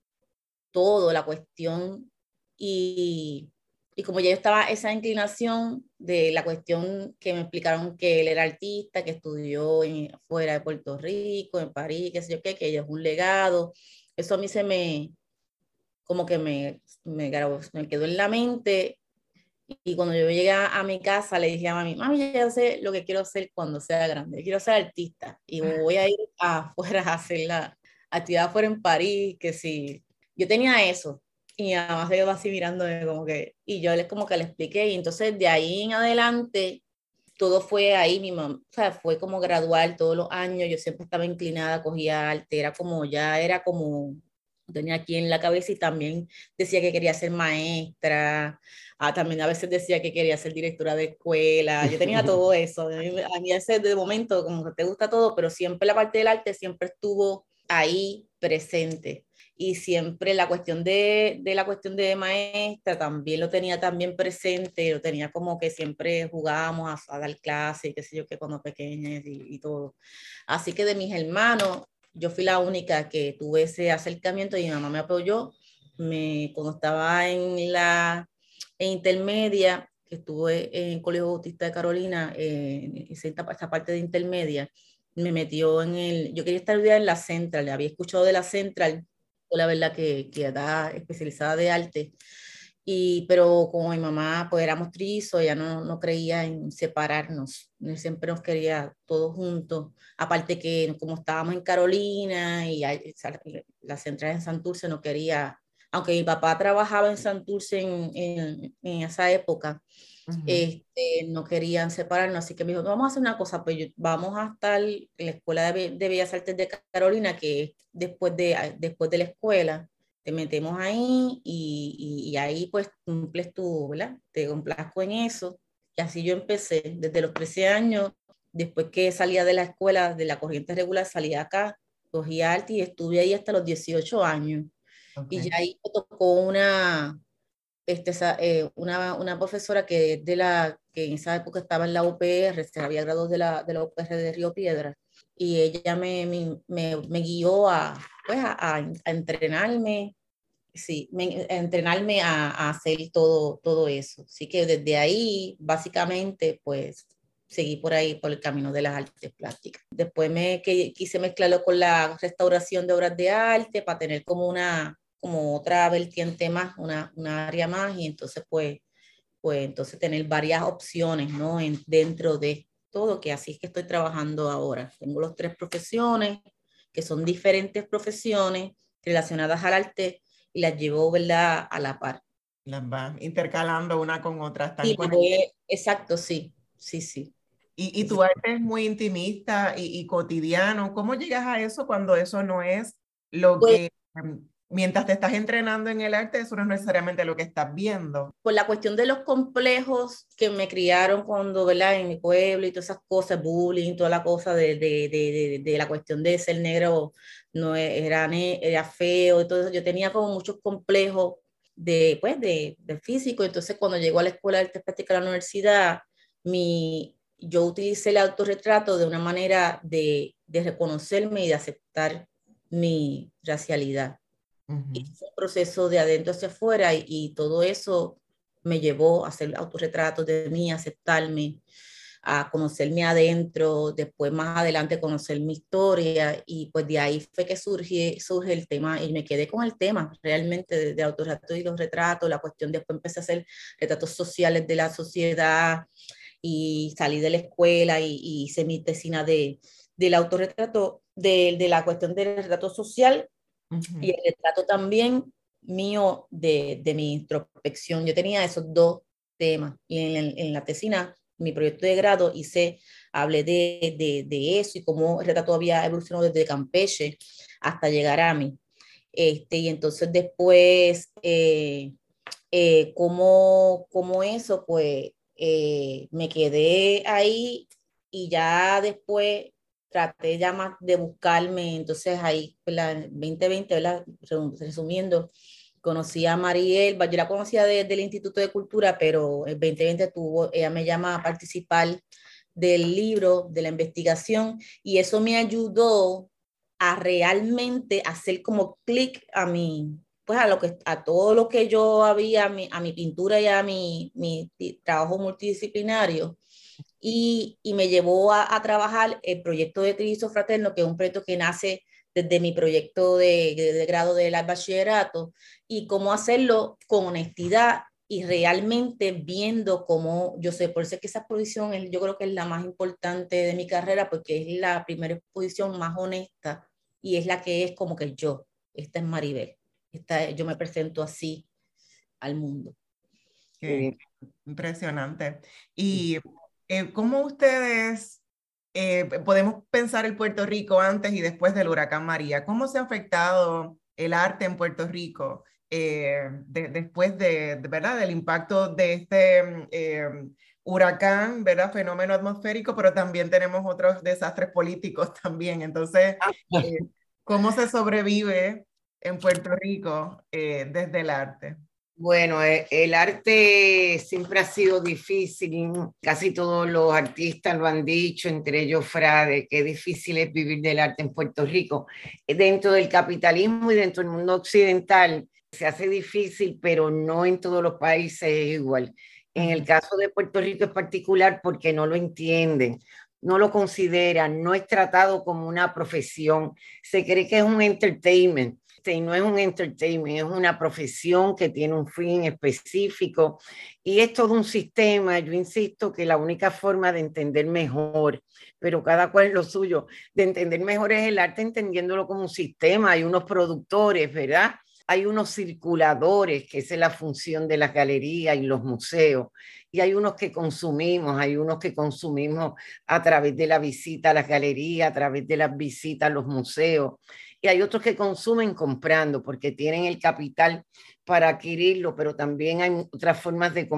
todo, la cuestión. Y y como ya estaba esa inclinación de la cuestión que me explicaron que él era artista, que estudió en, fuera de Puerto Rico, en París, qué sé yo qué, que ella es un legado, eso a mí se me, como que me, me, me quedó en la mente Y cuando yo llegué a, mi casa, le dije a mami, mami, ya sé lo que quiero hacer cuando sea grande. quiero ser artista y voy a ir afuera a hacer la actividad afuera en París, que sí. Yo tenía eso. Y además se quedó así mirándome como que, y yo les como que le expliqué. Y entonces de ahí en adelante, todo fue ahí, mi mamá, o sea, fue como gradual todos los años. Yo siempre estaba inclinada, cogía arte, era como, ya era como tenía aquí en la cabeza y también decía que quería ser maestra, ah, también a veces decía que quería ser directora de escuela, yo tenía todo [laughs] eso, a mí ese de momento como que te gusta todo, pero siempre la parte del arte siempre estuvo ahí presente y siempre la cuestión de, de, la cuestión de maestra también lo tenía también presente, lo tenía como que siempre jugábamos a, dar clases, qué sé yo, que cuando pequeñas y, y, todo. Así que de mis hermanos, yo fui la única que tuve ese acercamiento y mi mamá me apoyó. Me, cuando estaba en la intermedia, que estuve en el Colegio Bautista de Carolina, eh, esa, parte de intermedia, me metió en el, yo quería estar en la Central, había escuchado de la Central, la verdad que, que está especializada de arte, y, pero como mi mamá, pues éramos trizos, ella no, no creía en separarnos, siempre nos quería todos juntos. Aparte que como estábamos en Carolina y la central en Santurce no quería, aunque mi papá trabajaba en Santurce en, en, en esa época, este, no querían separarnos, así que me dijo, vamos a hacer una cosa, pues vamos a estar en la Escuela de, de Bellas Artes de Carolina, que después de, después de la escuela, te metemos ahí y, y, ahí pues cumples tú, ¿verdad? Te complazco en eso. Y así yo empecé desde los 13 años, después que salía de la escuela, de la corriente regular, salía acá, cogí arte y estuve ahí hasta los 18 años. Y ya ahí me tocó una, este, eh, una, una, profesora que, de la, que en esa época estaba en la UPR, se había graduado de la, de la UPR de Río Piedra, y ella me, me, me guió a, pues a, entrenarme, sí, a entrenarme a, hacer todo, todo eso. Así que desde ahí, básicamente, pues seguí por ahí, por el camino de las artes plásticas. Después me que, quise mezclarlo con la restauración de obras de arte para tener como una, como otra vertiente más, una, una área más, y entonces pues, pues entonces tener varias opciones, ¿no? En, dentro de todo, que así es que estoy trabajando ahora. Tengo las tres profesiones, que son diferentes profesiones relacionadas al arte y las llevo, ¿verdad?, a la par. Las va intercalando una con otra. Sí, exacto, sí, sí, sí. Y, y tu arte es muy intimista y, y, cotidiano. ¿Cómo llegas a eso cuando eso no es lo pues que em, mientras te estás entrenando en el arte, eso no es necesariamente lo que estás viendo. Por la cuestión de los complejos que me criaron cuando, ¿verdad? En mi pueblo y todas esas cosas, bullying, toda la cosa de, de, de, de la cuestión de ser negro, no era, era feo eso. Yo tenía como muchos complejos de, pues, de, de físico. Entonces, cuando llegó a la escuela de arte práctica a la universidad, mi, yo utilicé el autorretrato de una manera de, de reconocerme y de aceptar mi racialidad ese proceso de adentro hacia afuera y, todo eso me llevó a hacer autorretratos de mí, a aceptarme, a conocerme adentro, después más adelante conocer mi historia y pues de ahí fue que surge, surge el tema y me quedé con el tema realmente de, de autorretrato y los retratos, la cuestión después empecé a hacer retratos sociales de la sociedad y salí de la escuela y, hice mi tesina de, del autorretrato, de la cuestión del retrato social y el retrato también mío de, de, mi introspección. Yo tenía esos dos temas y en, en, la tesina, mi proyecto de grado, hice, hablé de, de, de, eso y cómo el retrato había evolucionado desde Campeche hasta llegar a mí. Este, y entonces después, eh, eh, como, como eso, pues eh, me quedé ahí y ya después traté ya más de buscarme, entonces ahí, la 2020, ¿verdad? resumiendo, conocí a Mariel, yo la conocía desde el Instituto de Cultura, pero el 2020 tuvo, ella me llama a participar del libro, de la investigación, y eso me ayudó a realmente hacer como clic a mi, pues a lo que, a todo lo que yo había, a mi, a mi pintura y a mi, mi trabajo multidisciplinario, y, y me llevó a, a, trabajar el proyecto de Cristo Fraterno, que es un proyecto que nace desde mi proyecto de, de, de grado del bachillerato, y cómo hacerlo con honestidad y realmente viendo cómo, yo sé, por eso es que esa exposición yo creo que es la más importante de mi carrera porque es la primera exposición más honesta y es la que es como que yo, esta es Maribel, esta, yo me presento así al mundo. Qué impresionante. ¿Y eh, cómo ustedes eh, podemos pensar el Puerto Rico antes y después del huracán María? ¿Cómo se ha afectado el arte en Puerto Rico eh, después de, ¿verdad? del impacto de este mm, eh, huracán, ¿verdad? fenómeno atmosférico, pero también tenemos otros desastres políticos [laughs] también. Entonces, ah. eh, ¿cómo se sobrevive en Puerto Rico desde el arte? Bueno, el arte siempre ha sido difícil, casi todos los artistas lo han dicho, entre ellos Frade, que difícil es vivir del arte en Puerto Rico. Dentro del capitalismo y dentro del mundo occidental, se hace difícil, pero no en todos los países es igual. En el caso de Puerto Rico es particular porque no lo entienden, no lo consideran, no es tratado como una profesión, se cree que es un entertainment. Y no es un entertainment, es una profesión que tiene un fin específico y es todo un sistema. Yo insisto que la única forma de entender mejor, pero cada cual es lo suyo, de entender mejor es el arte entendiéndolo como un sistema. Hay unos productores, ¿verdad? hay unos circuladores, que es la función de las galerías y los museos, y hay unos que consumimos, hay unos que consumimos a través de la visita a las galerías, a través de las visitas a los museos, y hay otros que consumen comprando porque tienen el capital para adquirirlo, pero también hay otras formas de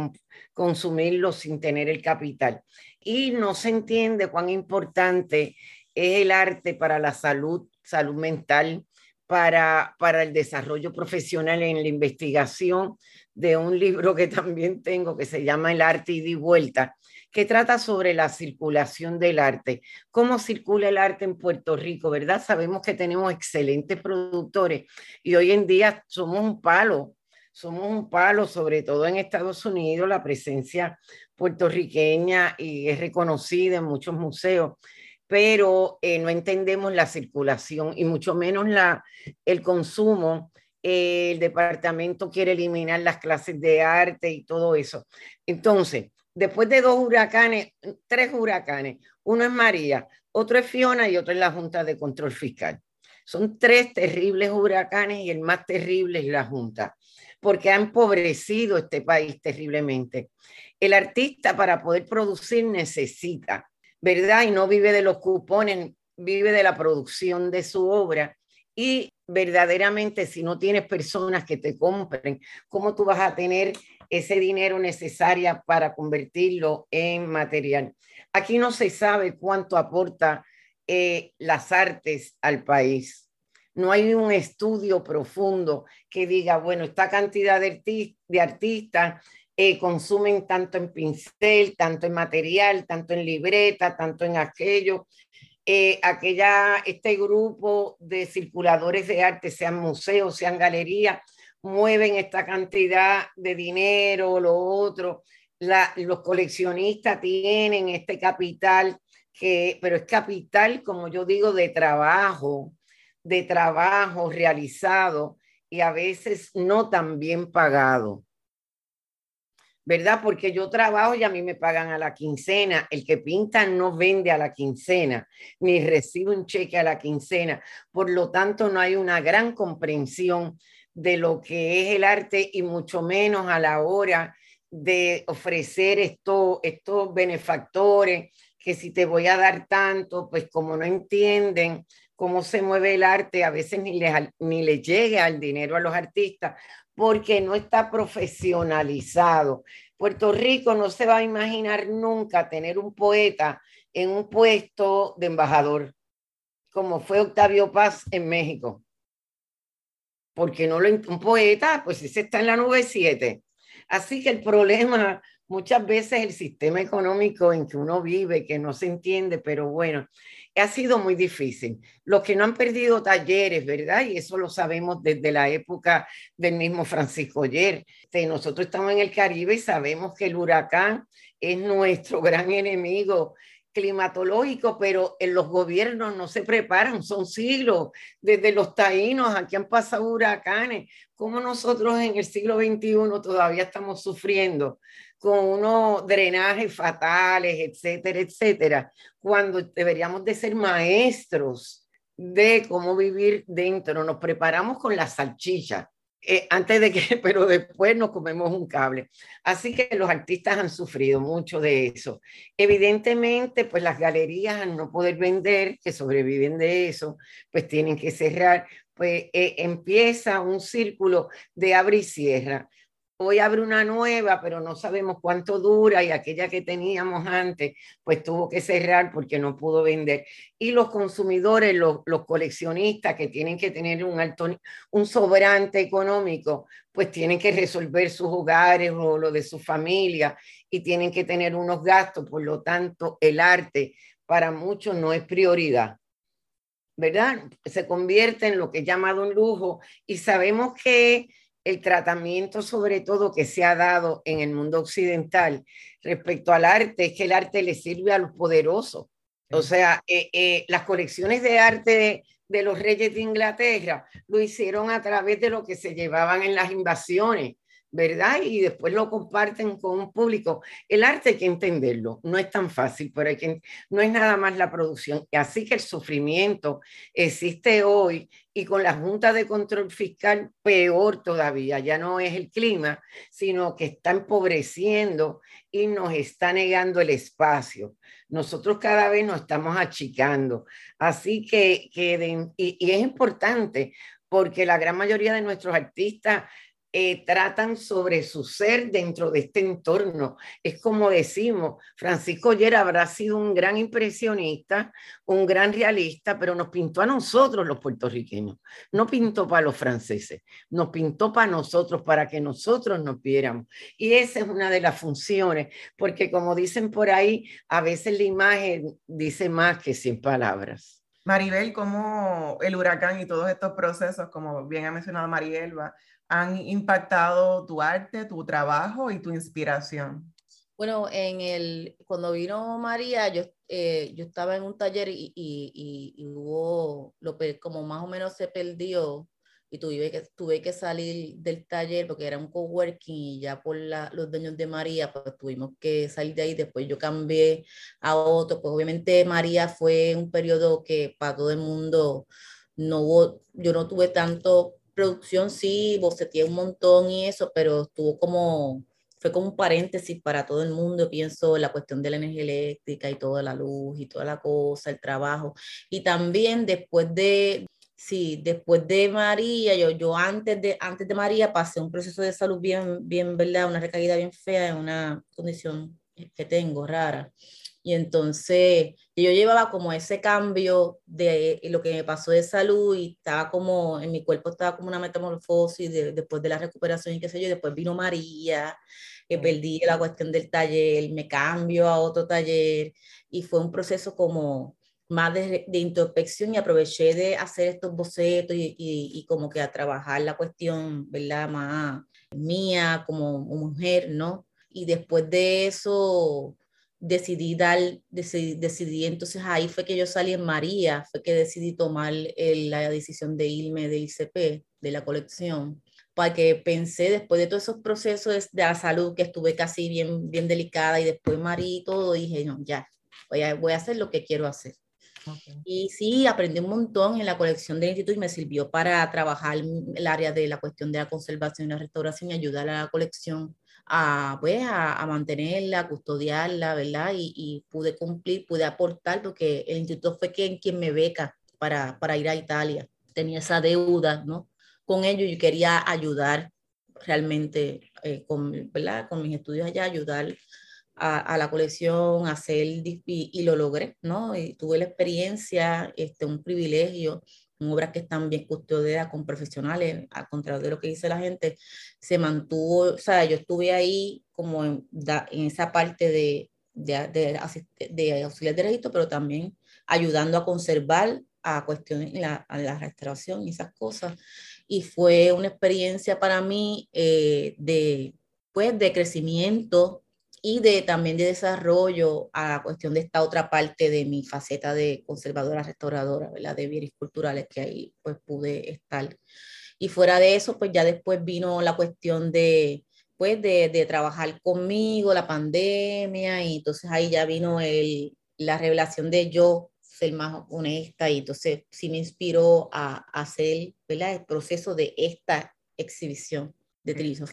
consumirlo sin tener el capital. Y no se entiende cuán importante es el arte para la salud, salud mental, para, para el desarrollo profesional en la investigación de un libro que también tengo que se llama El arte y y vuelta, que trata sobre la circulación del arte, cómo circula el arte en Puerto Rico, ¿verdad? Sabemos que tenemos excelentes productores y hoy en día somos un palo, somos un palo, sobre todo en Estados Unidos, la presencia puertorriqueña y es reconocida en muchos museos pero eh, no entendemos la circulación y mucho menos la, el consumo. el departamento quiere eliminar las clases de arte y todo eso. Entonces, después de dos huracanes, tres huracanes, uno es María, otro es Fiona y otro es la Junta de Control Fiscal. Son tres terribles huracanes y el más terrible es la Junta, porque ha empobrecido este país terriblemente. El artista para poder producir necesita ¿verdad? Y no vive de los cupones, vive de la producción de su obra. Y verdaderamente, si no tienes personas que te compren, ¿cómo tú vas a tener ese dinero necesario para convertirlo en material? Aquí no se sabe cuánto aporta eh, las artes al país. No hay un estudio profundo que diga, bueno, esta cantidad de, de artistas eh, consumen tanto en pincel, tanto en material, tanto en libreta, tanto en aquello. Eh, aquella, este grupo de circuladores de arte, sean museos, sean galerías, mueven esta cantidad de dinero, lo otro. los coleccionistas tienen este capital, que, pero es capital, como yo digo, de trabajo, de trabajo realizado y a veces no tan bien pagado. ¿verdad? Porque yo trabajo y a mí me pagan a la quincena. El que pinta no vende a la quincena, ni recibe un cheque a la quincena. Por lo tanto, no hay una gran comprensión de lo que es el arte y mucho menos a la hora de ofrecer estos, estos benefactores, que si te voy a dar tanto, pues como no entienden cómo se mueve el arte, a veces ni le, ni le llega el dinero a los artistas, porque no está profesionalizado. Puerto Rico no se va a imaginar nunca tener un poeta en un puesto de embajador, como fue Octavio Paz en México. Porque no lo un poeta, pues ese está en la nube 7. Así que el problema muchas veces el sistema económico en que uno vive, que no se entiende, pero bueno, ha sido muy difícil. Los que no han perdido talleres, ¿verdad? Y eso lo sabemos desde la época del mismo Francisco Ayer. Este, nosotros estamos en el Caribe y sabemos que el huracán es nuestro [laughs] gran enemigo climatológico, pero en los gobiernos no se preparan, son siglos, desde los taínos, aquí han pasado huracanes, como nosotros en el siglo XXI todavía estamos sufriendo con unos drenajes fatales, etcétera, etcétera, cuando deberíamos de ser maestros de cómo vivir dentro, nos preparamos con la salchicha, eh, antes de que, [laughs] pero después nos comemos un cable. Así que los artistas han sufrido mucho de eso. Evidentemente, pues las galerías al no poder vender, que sobreviven de eso, pues tienen que cerrar, pues eh, empieza un círculo de abre y cierra hoy abre una nueva, pero no sabemos cuánto dura y aquella que teníamos antes, pues tuvo que cerrar porque no pudo vender. Y los consumidores, los, los coleccionistas que tienen que tener un, alto, un sobrante económico, pues tienen que resolver sus hogares o lo de su familia y tienen que tener unos gastos. Por lo tanto, el arte para muchos no es prioridad. ¿Verdad? Se convierte en lo que he llamado un lujo y sabemos que el tratamiento sobre todo que se ha dado en el mundo occidental respecto al arte es que el arte le sirve a los poderosos. O sea, eh, eh, las colecciones de arte de, los reyes de Inglaterra lo hicieron a través de lo que se llevaban en las invasiones. ¿Verdad? Y después lo comparten con un público. El arte hay que entenderlo, no es tan fácil, pero hay no es nada más la producción. Así que el sufrimiento existe hoy y con la Junta de Control Fiscal peor todavía, ya no es el clima, sino que está empobreciendo y nos está negando el espacio. Nosotros cada vez nos estamos achicando. Así que, que y es importante porque la gran mayoría de nuestros artistas eh, tratan sobre su ser dentro de este entorno. Es como decimos, Francisco Oyer habrá sido un gran impresionista, un gran realista, pero nos pintó a nosotros los puertorriqueños, no pintó para los franceses, nos pintó para nosotros, para que nosotros nos viéramos. Y esa es una de las funciones, porque como dicen por ahí, a veces la imagen dice más que 100 palabras. Maribel, ¿cómo el huracán y todos estos procesos, como bien ha mencionado Marielba, han impactado tu arte, tu trabajo y tu inspiración? Bueno, en el, cuando vino María, yo, eh, yo estaba en un taller y, y, y, hubo, lo, como más o menos se perdió y tuve que, tuve que salir del taller porque era un coworking y ya por la, los dueños de María, pues tuvimos que salir de ahí. Después yo cambié a otro, pues obviamente María fue un periodo que para todo el mundo no hubo, yo no tuve tanto producción sí, boceteé un montón y eso, pero estuvo como, fue como un paréntesis para todo el mundo, pienso, la cuestión de la energía eléctrica y toda la luz y toda la cosa, el trabajo. Y también después de, sí, después de María, yo, yo antes, de, antes de María pasé un proceso de salud bien, bien, ¿verdad? Una recaída bien fea en una condición que tengo rara. Y entonces yo llevaba como ese cambio de lo que me pasó de salud y estaba como, en mi cuerpo estaba como una metamorfosis después de la recuperación y qué sé yo, después vino María, que perdí la cuestión del taller, me cambio a otro taller y fue un proceso como más de, de introspección y aproveché de hacer estos bocetos y, y, y, como que a trabajar la cuestión, ¿verdad? Más mía como mujer, ¿no? Y después de eso decidí dar, decidí, decidí, entonces ahí fue que yo salí en María, fue que decidí tomar la decisión de irme del ICP, de la colección, porque pensé después de todos esos procesos de la salud que estuve casi bien, bien delicada y después María y todo, dije, no, ya, voy a, voy a hacer lo que quiero hacer. Y sí, aprendí un montón en la colección del instituto y me sirvió para trabajar el área de la cuestión de la conservación y la restauración y ayudar a la colección a, pues, a, mantenerla, custodiarla, ¿verdad? Y, pude cumplir, pude aportar, porque el instituto fue quien, quien me beca para, para ir a Italia. Tenía esa deuda, ¿no? Con ellos y quería ayudar realmente eh, con, ¿verdad? con mis estudios allá, ayudar a, a la colección, a hacer, y, y, lo logré, ¿no? Y tuve la experiencia, este, un privilegio obras que están bien custodiadas con profesionales, al contrario de lo que dice la gente, se mantuvo, o sea, yo estuve ahí como en, en esa parte de, de, de, de, auxiliar de registro, pero también ayudando a conservar a cuestiones, la, a la restauración y esas cosas. Y fue una experiencia para mí eh, de, pues, de crecimiento y de también de desarrollo a la cuestión de esta otra parte de mi faceta de conservadora restauradora, ¿verdad? De bienes culturales que ahí pues pude estar. Y fuera de eso, pues ya después vino la cuestión de, pues de, de trabajar conmigo, la pandemia, y entonces ahí ya vino el, la revelación de yo ser más honesta y entonces sí me inspiró a, hacer ¿verdad? el proceso de esta exhibición de televisión.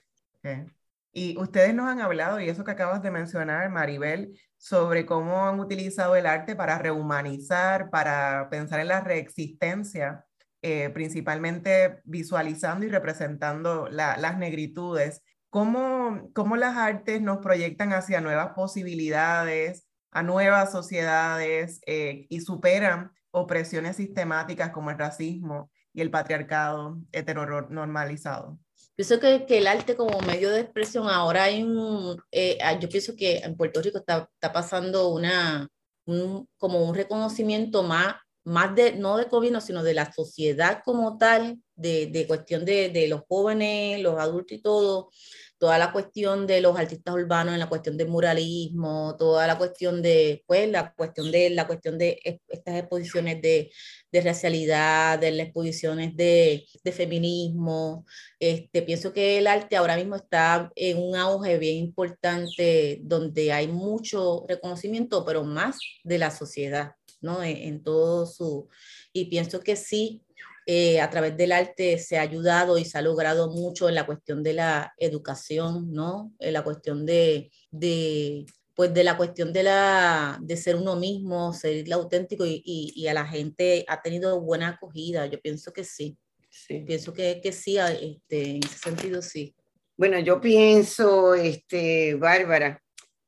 Y ustedes nos han hablado, y eso que acabas de mencionar, Maribel, sobre cómo han utilizado el arte para rehumanizar, para pensar en la reexistencia, eh, principalmente visualizando y representando las negritudes. ¿Cómo, ¿Cómo las artes nos proyectan hacia nuevas posibilidades, a nuevas sociedades eh, y superan opresiones sistemáticas como el racismo y el patriarcado heteronormalizado? Pienso que, que, el arte como medio de expresión, ahora hay un, eh, ah, yo pienso que en Puerto Rico está, está pasando una, un, como un reconocimiento más, más de, no del gobierno, sino de la sociedad como tal, de, de cuestión de, de, los jóvenes, los adultos y todo, toda la cuestión de los artistas urbanos en la cuestión del muralismo, toda la cuestión de, pues, la cuestión de, la cuestión de estas exposiciones de, de racialidad, de las exposiciones de, de, feminismo. Este, pienso que el arte ahora mismo está en un auge bien importante donde hay mucho reconocimiento, pero más de la sociedad, ¿no? En, en todo su... Y pienso que sí, eh, a través del arte se ha ayudado y se ha logrado mucho en la cuestión de la educación, ¿no? En la cuestión de, de pues de la cuestión de, la, de ser uno mismo, ser auténtico y, y, a la gente ha tenido buena acogida. Yo pienso que sí. sí. Pienso que, que sí, este, en ese sentido sí. Bueno, yo pienso, este, Bárbara,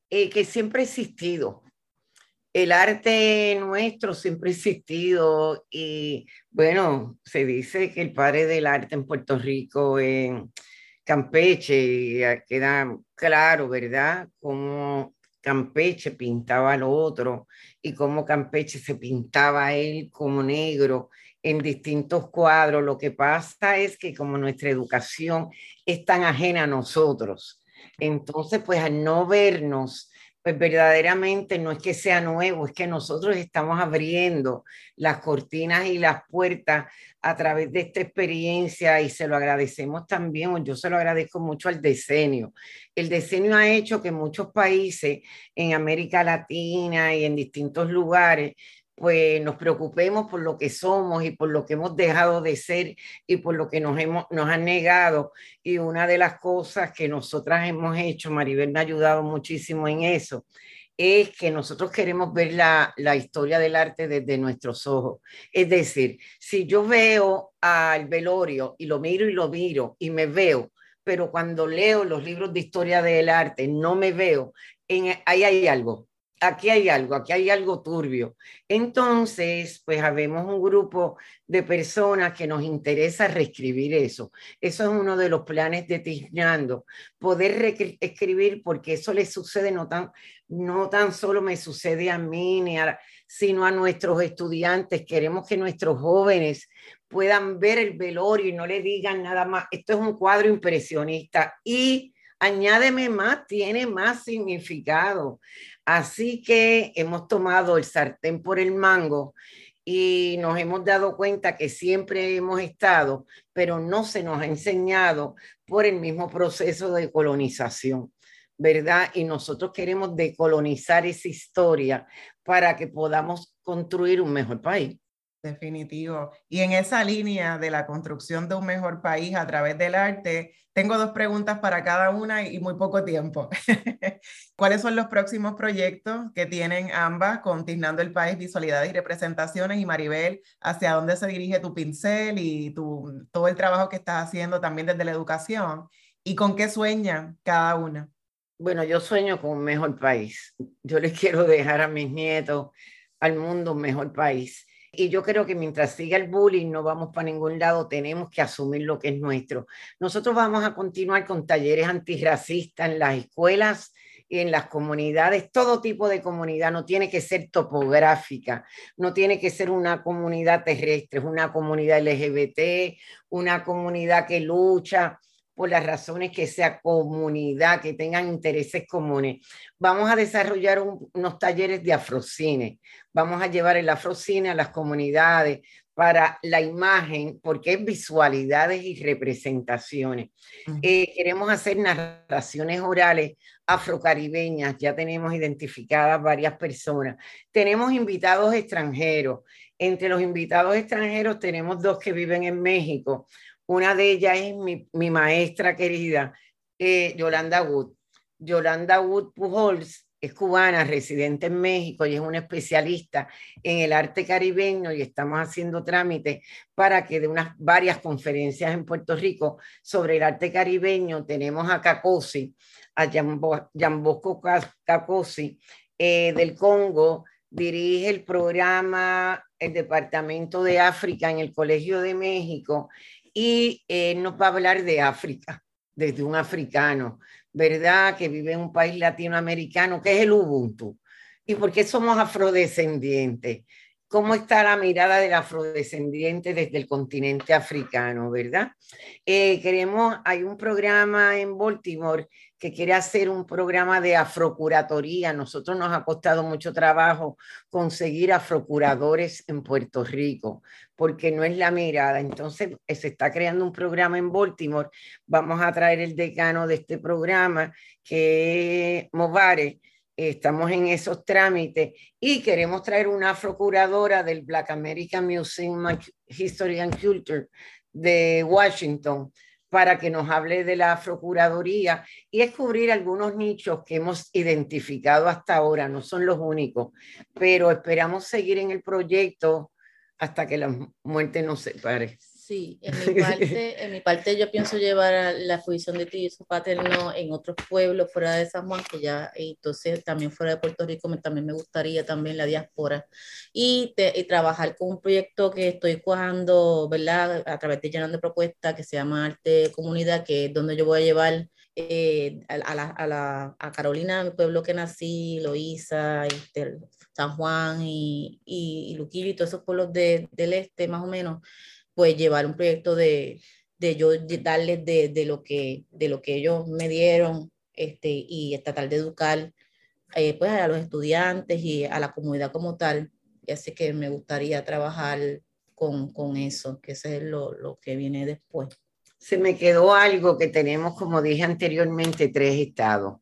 eh, que siempre ha existido el arte nuestro siempre ha existido y bueno, se dice que el padre del arte en Puerto Rico, en Campeche, queda claro, ¿verdad? Cómo Campeche pintaba al otro y cómo Campeche se pintaba a él como negro en distintos cuadros. Lo que pasa es que como nuestra educación es tan ajena a nosotros, entonces pues al no vernos pues verdaderamente no es que sea nuevo, es que nosotros estamos abriendo las cortinas y las puertas a través de esta experiencia y se lo agradecemos también, yo se lo agradezco mucho al decenio. El decenio ha hecho que muchos países en América Latina y en distintos lugares pues nos preocupemos por lo que somos y por lo que hemos dejado de ser y por lo que nos, hemos, nos han negado. Y una de las cosas que nosotras hemos hecho, Maribel me ha ayudado muchísimo en eso, es que nosotros queremos ver la, la historia del arte desde nuestros ojos. Es decir, si yo veo al velorio y lo miro y lo miro y me veo, pero cuando leo los libros de historia del arte no me veo, en, ahí hay algo aquí hay algo, aquí hay algo turbio. Entonces, pues habemos un grupo de personas que nos interesa reescribir eso. Eso es uno de los planes de Tiznando, poder escribir porque eso le sucede no tan, no tan solo me sucede a mí, ni sino a nuestros estudiantes. Queremos que nuestros jóvenes puedan ver el velorio y no le digan nada más. Esto es un cuadro impresionista y añádeme más, tiene más significado. Así que hemos tomado el sartén por el mango y nos hemos dado cuenta que siempre hemos estado, pero no se nos ha enseñado por el mismo proceso de colonización, ¿verdad? Y nosotros queremos decolonizar esa historia para que podamos construir un mejor país. Definitivo. Y en esa línea de la construcción de un mejor país a través del arte, tengo dos preguntas para cada una y muy poco tiempo. [laughs] ¿Cuáles son los próximos proyectos que tienen ambas con Tiznando el País, Visualidades y Representaciones? Y Maribel, ¿hacia dónde se dirige tu pincel y tu, todo el trabajo que estás haciendo también desde la educación? ¿Y con qué sueña cada una? Bueno, yo sueño con un mejor país. Yo les [laughs] quiero dejar a mis nietos, al mundo, un mejor país y yo creo que mientras siga el bullying no vamos para ningún lado, tenemos que asumir lo que es nuestro. Nosotros vamos a continuar con talleres antirracistas en las escuelas y en las comunidades, todo tipo de comunidad, no tiene que ser topográfica, no tiene que ser una comunidad terrestre, es una comunidad LGBT, una comunidad que lucha por las razones que sea comunidad, que tengan intereses comunes. Vamos a desarrollar unos talleres de afrocine. Vamos a llevar el afrocine a las comunidades para la imagen, porque es visualidades y representaciones. Eh, queremos hacer narraciones orales afrocaribeñas, ya tenemos identificadas varias personas. Tenemos invitados extranjeros. Entre los invitados extranjeros tenemos dos que viven en México. Una de ellas es mi, maestra querida, eh, Yolanda Wood. Yolanda Wood Pujols es cubana, residente en México y es una especialista en el arte caribeño y estamos haciendo trámites para que de unas varias conferencias en Puerto Rico sobre el arte caribeño tenemos a Cacosi, a Yambosco Cacosi eh, del Congo, dirige el programa el Departamento de África en el Colegio de México y eh, nos va a hablar de África, desde un africano, ¿verdad? Que vive en un país latinoamericano, que es el Ubuntu. ¿Y por qué somos afrodescendientes? ¿Cómo está la mirada del afrodescendiente desde el continente africano, verdad? Eh, queremos, hay un programa en Baltimore que quiere hacer un programa de afrocuratoría. Nosotros nos ha costado mucho trabajo conseguir afrocuradores en Puerto Rico, porque no es la mirada. Entonces, eh, se está creando un programa en Baltimore. Vamos a traer el decano de este programa, que es Movare. Estamos en esos trámites y queremos traer una afrocuradora del Black American Museum History and Culture de Washington para que nos hable de la Afrocuraduría y descubrir algunos nichos que hemos identificado hasta ahora, no son los únicos, pero esperamos seguir en el proyecto hasta que la muerte nos separe. Sí, en mi [laughs] parte, en mi parte yo pienso llevar la exposición de su paterno en otros pueblos fuera de San Juan, que ya, entonces también fuera de Puerto Rico, también me gustaría también la diáspora, y, y, trabajar con un proyecto que estoy cuajando, ¿verdad? A través de llenando propuestas que se llama Arte Comunidad, que es donde yo voy a llevar eh, a, la, a, la, a, Carolina, mi pueblo que nací, Loíza, este, San Juan y, y, y Luquillo y todos esos pueblos de, del este, más o menos pues llevar un proyecto de, de yo darles de, de, lo que, de lo que ellos me dieron este, y tratar de educar eh, pues a los estudiantes y a la comunidad como tal. Y así que me gustaría trabajar con, con eso, que ese es lo, lo que viene después. Se me quedó algo que tenemos, como dije anteriormente, tres estados.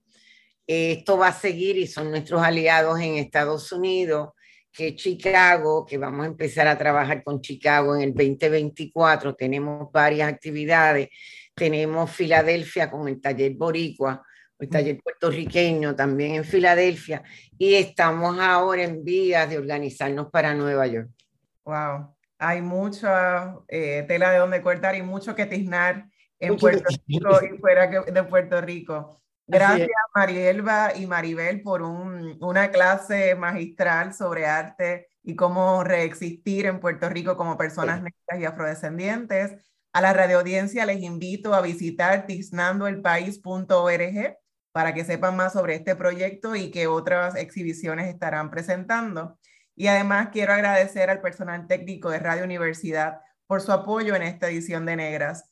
Esto va a seguir y son nuestros aliados en Estados Unidos que Chicago, que vamos a empezar a trabajar con Chicago en el 2024, tenemos varias actividades, tenemos Filadelfia con el taller boricua, el taller puertorriqueño también en Filadelfia, y estamos ahora en vías de organizarnos para Nueva York. Wow, hay mucha eh, tela de donde cortar y mucho que tiznar en Puerto Rico y fuera de Puerto Rico. Gracias Marielba y Maribel por una clase magistral sobre arte y cómo reexistir en Puerto Rico como personas negras y afrodescendientes. A la radioaudiencia les invito a visitar tiznandoelpaís.org para que sepan más sobre este proyecto y qué otras exhibiciones estarán presentando. Y además quiero agradecer al personal técnico de Radio Universidad por su apoyo en esta edición de Negras.